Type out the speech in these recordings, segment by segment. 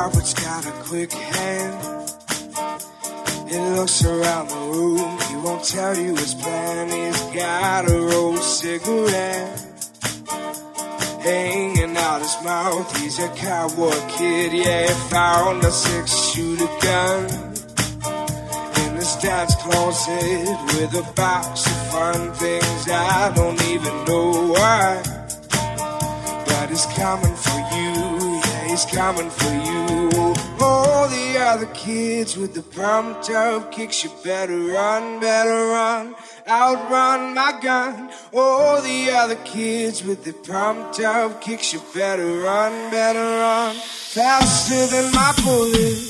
Robert's got a quick hand. He looks around the room, he won't tell you his plan. He's got a rolled cigarette hanging out his mouth. He's a cowboy kid, yeah, he found a six shooter gun in his dad's closet with a box of fun things. I don't even know why, but it's coming he's coming for you. All the other kids with the pumped up kicks, you better run, better run outrun my gun. All the other kids with the pumped up kicks, you better run, better run faster than my bullet.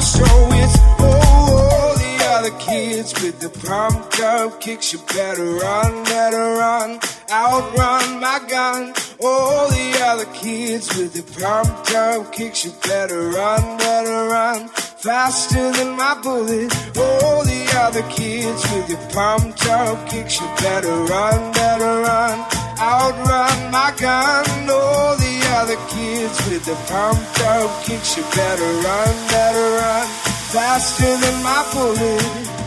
Have lost your. Oh, the other kids with the pumped up kicks, you better run, better run, outrun my gun. All the other kids with the pumped up kicks, you better run, better run, faster than my bullet. All the other kids with the pumped up kicks, you better run, better run, outrun my gun. The other kids with the pumped up kicks, you better run, better run, faster than my bullet.